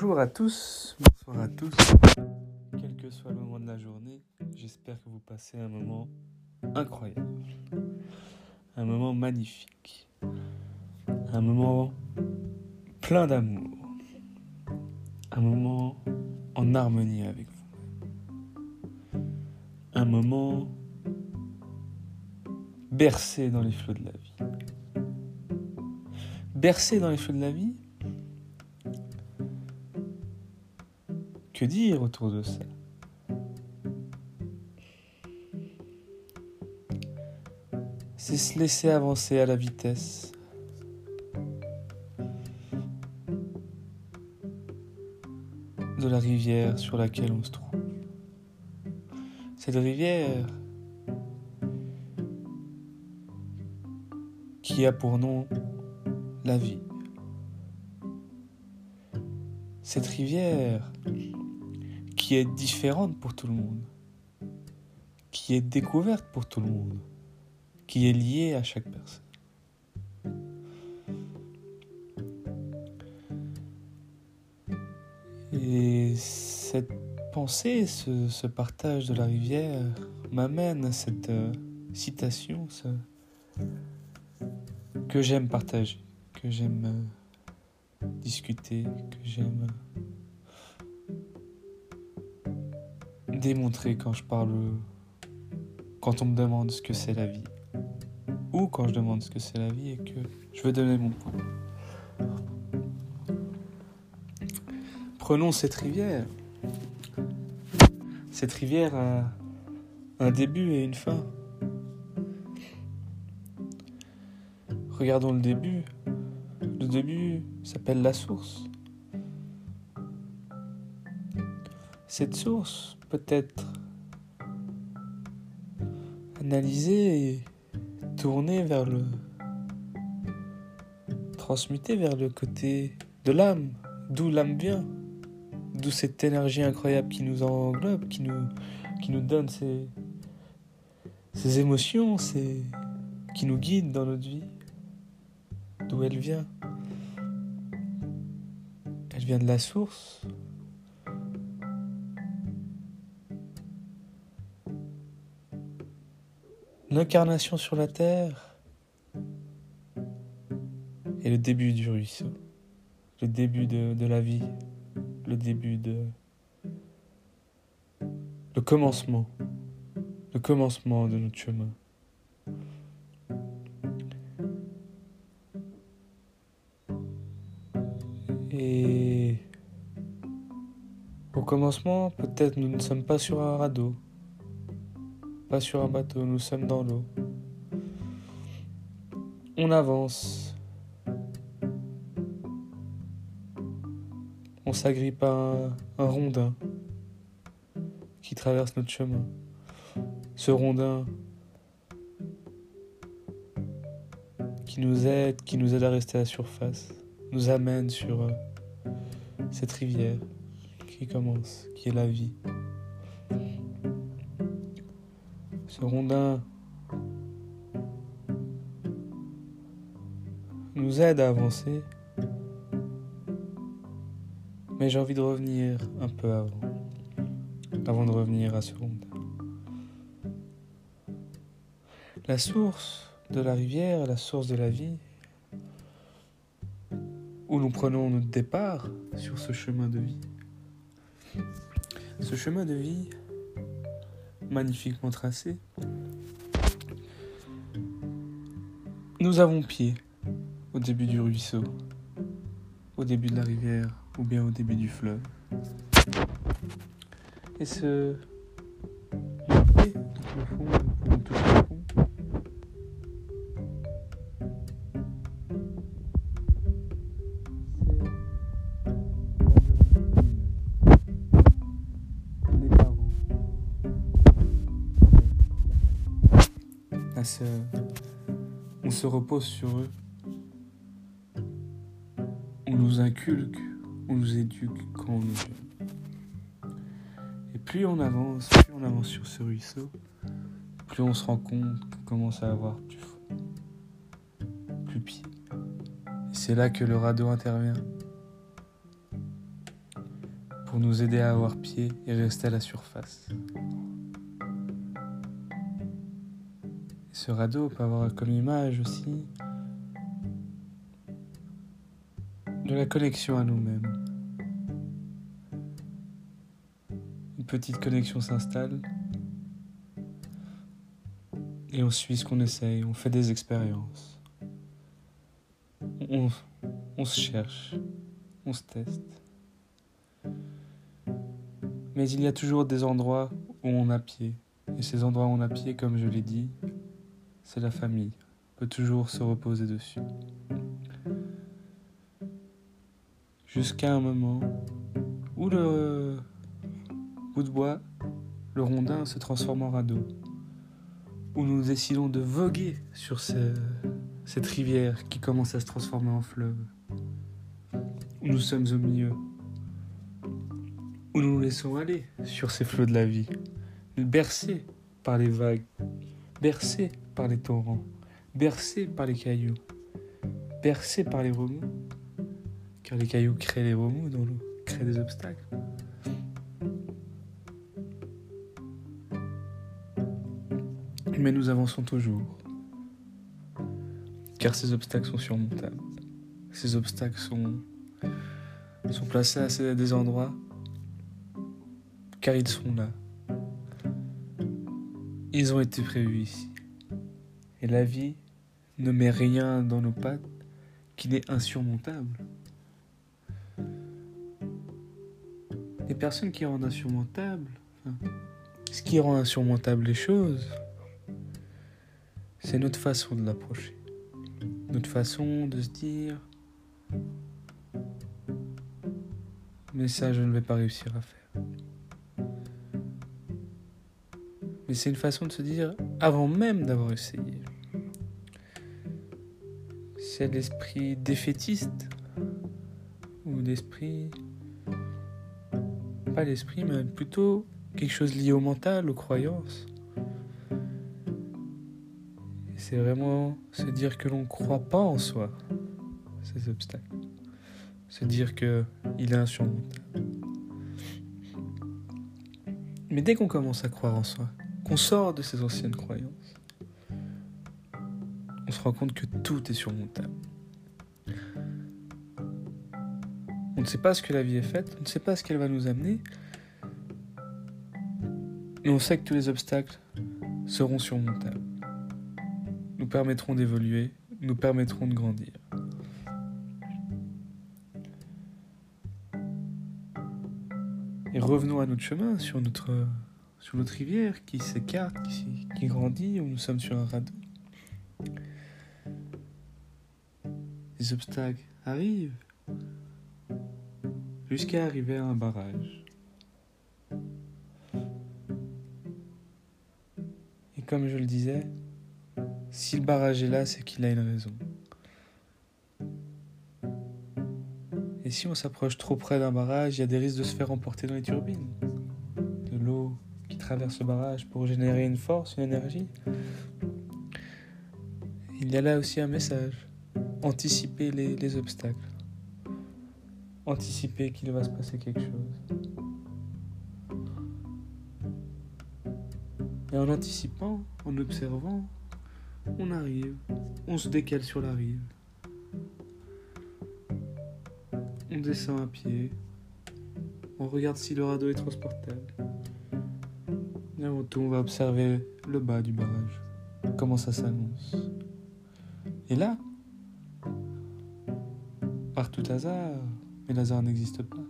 Bonjour à tous, bonsoir à tous. Quel que soit le moment de la journée, j'espère que vous passez un moment incroyable. Un moment magnifique. Un moment plein d'amour. Un moment en harmonie avec vous. Un moment bercé dans les flots de la vie. Bercé dans les flots de la vie Que dire autour de ça C'est se laisser avancer à la vitesse. de la rivière sur laquelle on se trouve. Cette rivière qui a pour nom la vie. Cette rivière qui est différente pour tout le monde, qui est découverte pour tout le monde, qui est liée à chaque personne. Et cette pensée, ce, partage de la rivière m'amène à cette euh, citation que j'aime partager, que j'aime euh, discuter, que j'aime démontrer quand je parle, quand on me demande ce que c'est la vie, ou quand je demande ce que c'est la vie et que je veux donner mon point. Prenons cette rivière. Cette rivière a un début et une fin. Regardons le début. Le début s'appelle la source. Cette source peut être analysée et tournée vers le... transmutée vers le côté de l'âme, d'où l'âme vient, d'où cette énergie incroyable qui nous englobe, qui nous, qui nous donne ces, ces émotions, qui nous guide dans notre vie, d'où elle vient. Elle vient de la source, l'incarnation sur la terre. Et le début du ruisseau, le début de, la vie, le début de... le commencement, le commencement de notre chemin. Et au commencement, peut-être nous ne sommes pas sur un radeau pas sur un bateau, nous sommes dans l'eau. On avance. On s'agrippe à un, rondin qui traverse notre chemin. Ce rondin qui nous aide, qui nous aide à rester à la surface, nous amène sur euh, cette rivière qui commence, qui est la vie. Ce rondin nous aide à avancer. Mais j'ai envie de revenir un peu avant, avant de revenir à ce rondin. La source de la rivière, la source de la vie, où nous prenons notre départ sur ce chemin de vie. Ce chemin de vie, magnifiquement tracé. Nous avons pied au début du ruisseau, au début de la rivière ou bien au début du fleuve. Et ce pied se repose sur eux. On nous inculque, on nous éduque quand on jeune. Et plus on avance, plus on avance sur ce ruisseau, plus on se rend compte qu'on commence à avoir plus fond, plus pied. Et c'est là que le radeau intervient. pour nous aider à avoir pied et rester à la surface. Ce radeau peut avoir comme image aussi de la connexion à nous-mêmes. Une petite connexion s'installe et on suit ce qu'on essaye, on fait des expériences. On, se cherche, on se teste. Mais il y a toujours des endroits où on a pied. Et ces endroits où on a pied, comme je l'ai dit, c'est la famille. Peut toujours se reposer dessus. Jusqu'à un moment où le bout de bois, le rondin, se transforme en radeau. Où nous décidons de voguer sur cette rivière qui commence à se transformer en fleuve. Où nous sommes au milieu. Où nous nous laissons aller sur ces flots de la vie. Bercés par les vagues. Bercés par les torrents. Bercés par les cailloux. Bercés par les remous car les cailloux créent les remous dans l'eau, créent des obstacles. Mais nous avançons toujours, car ces obstacles sont surmontables. Ces obstacles sont, sont placés à des endroits, car ils sont là. Ils ont été prévus ici. Et la vie ne met rien dans nos pattes qui n'est insurmontable. les personnes qui rendent insurmontable, ce qui rend insurmontable les choses, c'est notre façon de l'approcher. Notre façon de se dire, mais ça, je ne vais pas réussir à faire. Mais c'est une façon de se dire, avant même d'avoir essayé. C'est l'esprit défaitiste ou l'esprit l'esprit, mais plutôt quelque chose lié au mental, aux croyances. C'est vraiment se dire que l'on ne croit pas en soi, ces obstacles. Se dire que il est insurmontable. Mais dès qu'on commence à croire en soi, qu'on sort de ces anciennes croyances, se rend compte que tout est surmontable. On ne sait pas ce que la vie est faite, on ne sait pas ce qu'elle va nous amener. Et on sait que tous les obstacles seront surmontables. Nous permettront d'évoluer, nous permettront de grandir. Et revenons à notre chemin, sur notre, sur notre rivière qui s'écarte, qui, qui grandit, où nous sommes sur un radeau. Les obstacles arrivent, jusqu'à arriver à un barrage. Et comme je le disais, si le barrage est là, c'est qu'il a une raison. Et si on s'approche trop près d'un barrage, il y a des risques de se faire emporter dans les turbines. De l'eau qui traverse le barrage pour générer une force, une énergie. Il y a là aussi un message. Anticiper les, les obstacles anticiper qu'il va se passer quelque chose. Et en anticipant, en observant, on arrive, on se décale sur la rive. On descend à pied, on regarde si le radeau est transportable. Et avant tout, on va observer le bas du barrage, comment ça s'annonce. Et là, par tout hasard, mais hasard n'existe pas.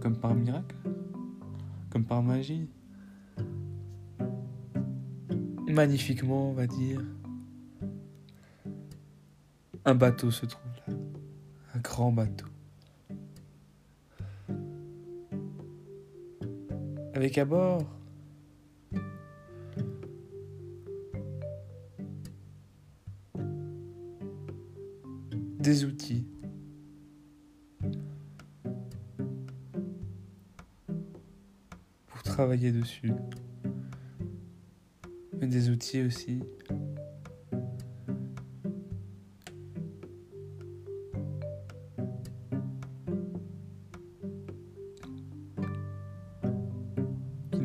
Comme par miracle. Comme par magie. Magnifiquement, on va dire. Un bateau se trouve là. Un grand bateau. Avec à bord des outils dessus. Mais des outils aussi.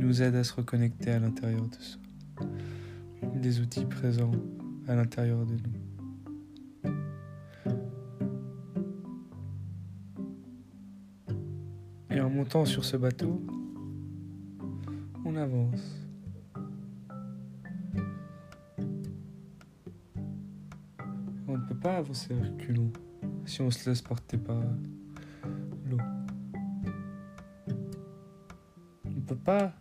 nous aident à se reconnecter à l'intérieur de soi. Des outils présents à l'intérieur de nous. Et en montant sur ce bateau, avance. On ne peut pas avancer à reculons si on se laisse porter par l'eau. On ne peut pas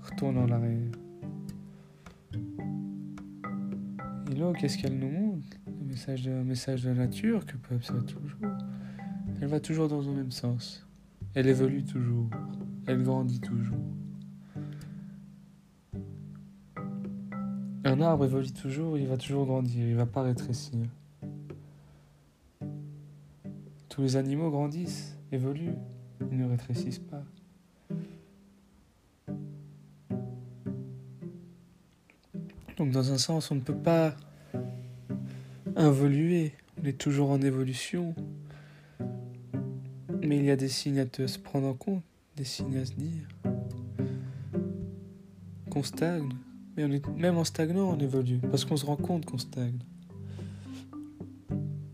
retourner en arrière. Et l'eau, qu'est-ce qu'elle nous montre? Un message de, message de la nature que peut observer toujours. Elle va toujours dans le même sens. Elle évolue toujours. Elle grandit toujours. Un arbre évolue toujours, il va toujours grandir, il va pas rétrécir. Tous les animaux grandissent, évoluent, ils ne rétrécissent pas. Donc dans un sens, on ne peut pas involuer, on est toujours en évolution. Mais il y a des signes à se prendre en compte, des signes à se dire. Qu'on stagne. Mais même en stagnant, on évolue, parce qu'on se rend compte qu'on stagne.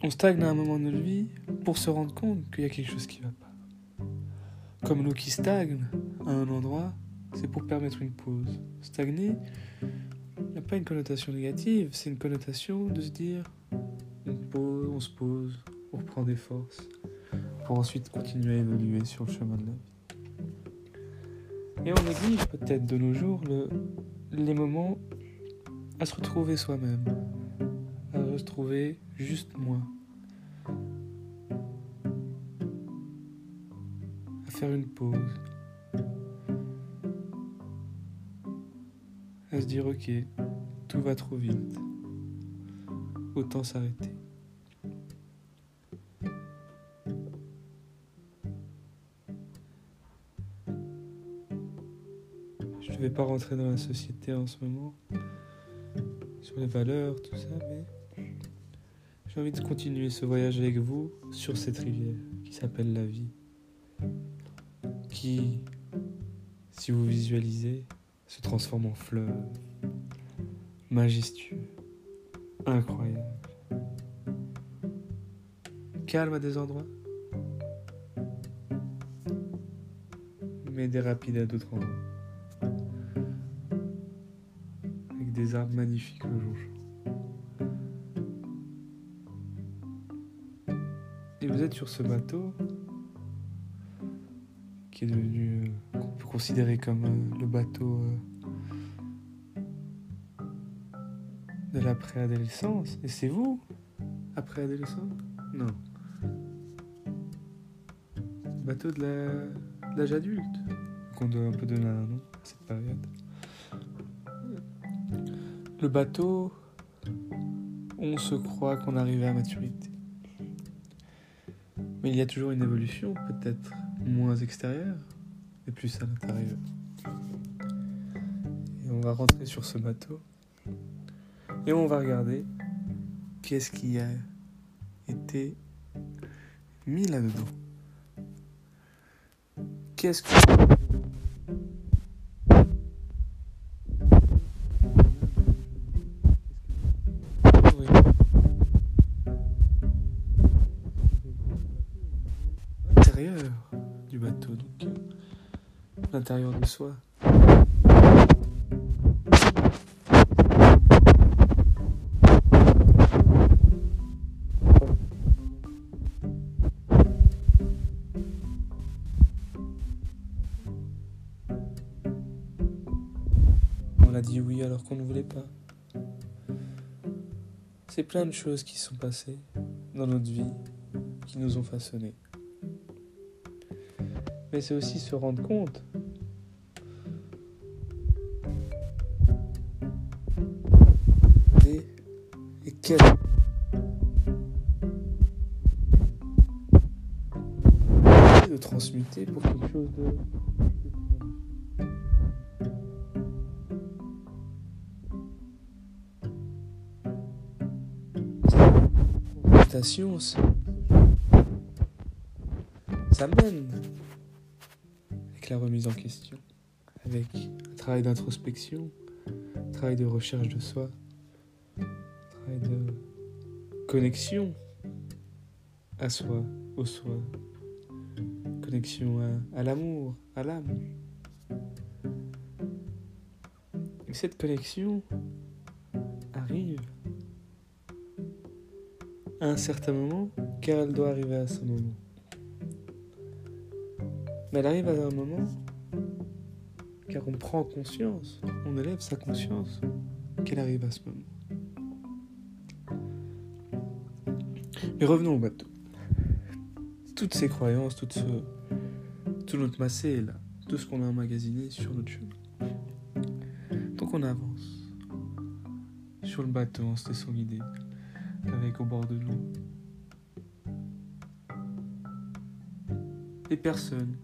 On stagne à un moment de notre vie pour se rendre compte qu'il y a quelque chose qui ne va pas. Comme l'eau qui stagne à un endroit, c'est pour permettre une pause. Stagner n'a pas une connotation négative, c'est une connotation de se dire on, pose, on se pose, on reprend des forces, pour ensuite continuer à évoluer sur le chemin de la vie. Et on néglige peut-être de nos jours le, les moments à se retrouver soi-même, à se retrouver juste moi, à faire une pause, à se dire ok, tout va trop vite, autant s'arrêter. Vais pas rentrer dans la société en ce moment, sur les valeurs, tout ça, mais j'ai envie de continuer ce voyage avec vous sur cette rivière qui s'appelle la vie, qui, si vous visualisez, se transforme en fleuve, majestueux, incroyable, calme à des endroits, mais des rapides à d'autres endroits. Des arbres magnifiques le jour Et vous êtes sur ce bateau qui est devenu, euh, qu'on peut considérer comme euh, le bateau euh, de la préadolescence. Et c'est vous, après adolescence Non. Bateau de l'âge adulte, qu'on doit un peu donner un nom Bateau, on se croit qu'on arrive à maturité. Mais il y a toujours une évolution, peut-être moins extérieure, et plus à l'intérieur. Et on va rentrer sur ce bateau, et on va regarder qu'est-ce qui a été mis là-dedans. Qu'est-ce que... On a dit oui alors qu'on ne voulait pas. C'est plein de choses qui sont passées dans notre vie qui nous ont façonnés mais c'est aussi se rendre compte de transmuter pour quelque chose de ça mène la remise en question, avec un travail d'introspection, un travail de recherche de soi, travail de connexion à soi, au soi, connexion à, à l'amour, à l'âme. Et cette connexion arrive à un certain moment, car elle doit arriver à ce moment. Mais elle arrive à un moment car on prend conscience, on élève sa conscience qu'elle arrive à ce moment. Mais revenons au bateau. Toutes ces croyances, tout, notre massé là, tout ce qu'on a emmagasiné sur notre chemin. Donc on avance sur le bateau en se laissant guider, avec au bord de nous des personnes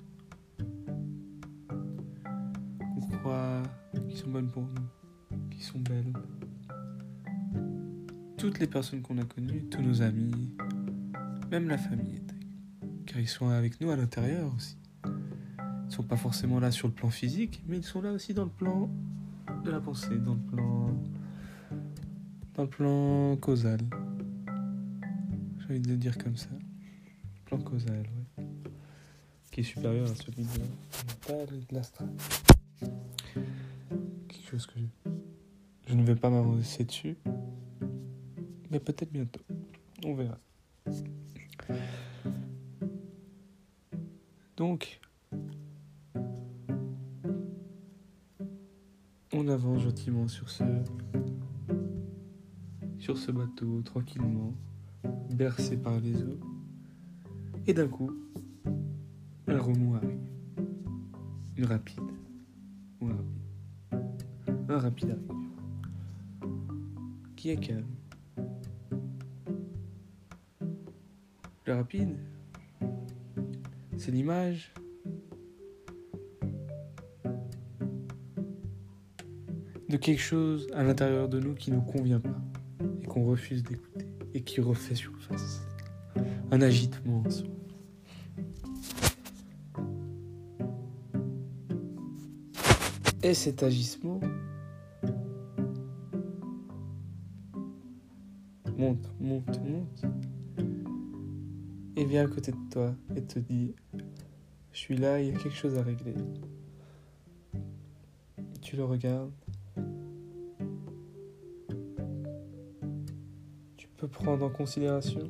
qui sont bonnes pour nous, qui sont belles. Toutes les personnes qu'on a connues, tous nos amis, même la famille, car ils sont avec nous à l'intérieur aussi. Ils sont pas forcément là sur le plan physique, mais ils sont là aussi dans le plan de la pensée, dans le plan, dans le plan causal. J'ai envie de le dire comme ça. Plan causal, oui. Qui est supérieur à celui de de l'astral que je, ne vais pas m'avancer dessus. Mais peut-être bientôt. On verra. Donc, on avance gentiment sur ce, sur ce bateau, tranquillement, bercé par les eaux. Et d'un coup, un remous arrive. Une rapide. Une rapide un rapide arrive, qui est calme. Le rapide, c'est l'image de quelque chose à l'intérieur de nous qui ne nous convient pas et qu'on refuse d'écouter et qui refait surface. Un agitement en soi. Et cet agissement monte, monte, monte. Vient à côté de toi et te dit, je suis là, il y a quelque chose à régler. Tu le regardes. Tu peux prendre en considération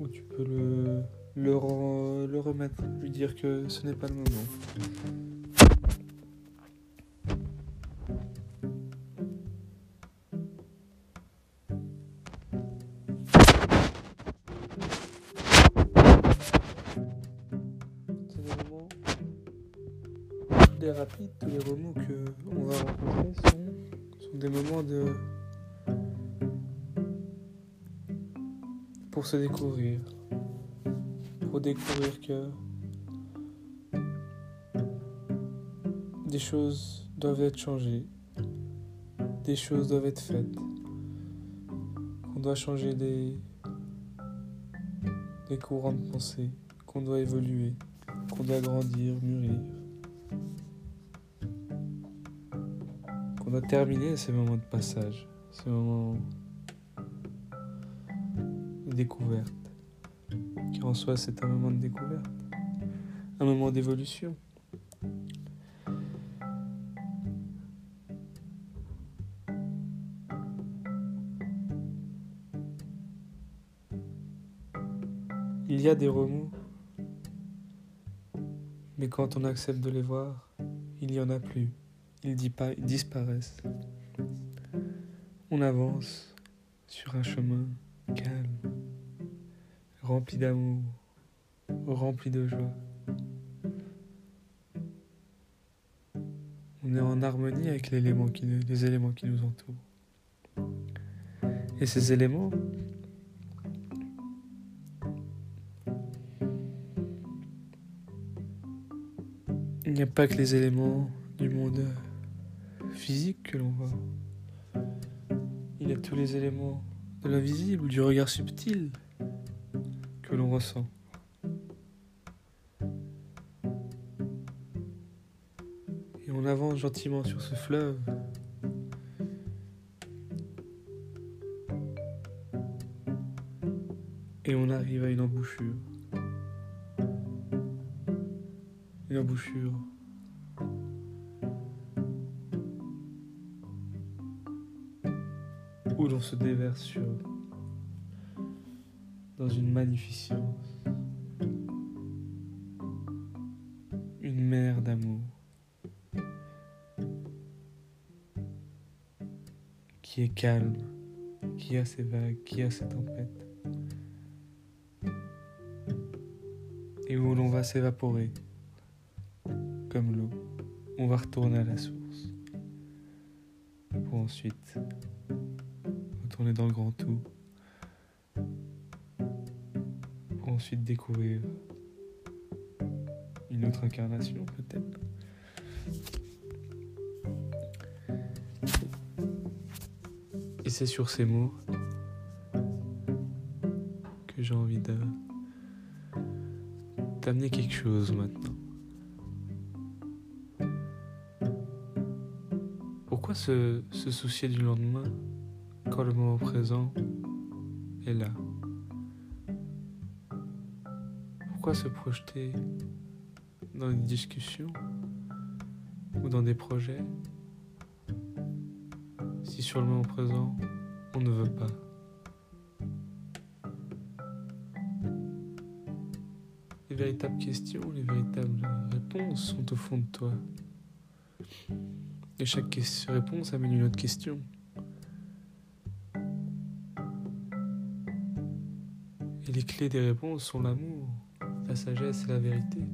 ou tu peux le, le remettre, lui dire que ce n'est pas le moment. Découvrir. Pour découvrir que. des choses doivent être changées. Des choses doivent être faites. Qu'on doit changer des. des courants de pensée. Qu'on doit évoluer. Qu'on doit grandir, mûrir. On doit terminer ces moments de passage, ces moments découverte. Car en soi, c'est un moment de découverte, un moment d'évolution. Il y a des remous, mais quand on accepte de les voir, il n'y en a plus ils disparaissent. On avance sur un chemin calme, rempli d'amour, rempli de joie. On est en harmonie avec les éléments qui, les éléments qui nous entourent. Et ces éléments, il n'y a pas que les éléments du monde physique que l'on voit. Il y a tous les éléments de l'invisible, du regard subtil l'on ressent. Et on avance gentiment sur ce fleuve. Et on arrive à une embouchure. Une embouchure. Où l'on se déverse sur dans une magnificence, une mer d'amour qui est calme, qui a ses vagues, qui a ses tempêtes. et où l'on va s'évaporer comme l'eau. On va retourner à la source pour ensuite retourner dans le grand tout ensuite découvrir une autre incarnation peut-être. Et c'est sur ces mots que j'ai envie de t'amener quelque chose maintenant. Pourquoi se, se soucier du lendemain quand le moment présent est là? Pourquoi se projeter dans une discussion ou dans des projets si sur le moment présent on ne veut pas? Les véritables questions, les véritables réponses sont au fond de toi. Et chaque réponse amène une autre question. Et les clés des réponses sont l'amour, la sagesse et la vérité.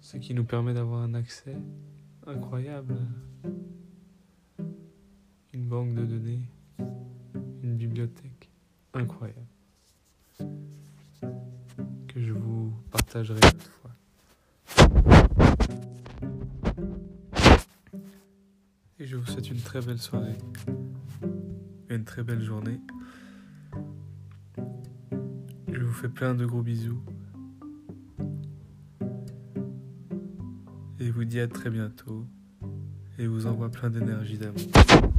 Ce qui nous permet d'avoir un accès incroyable, une banque de données, une bibliothèque incroyable que je vous partagerai une autre fois. Et je vous souhaite une très belle soirée une très belle journée. Fais plein de gros bisous. Et vous dis à très bientôt. Et vous envoie plein d'énergie d'amour.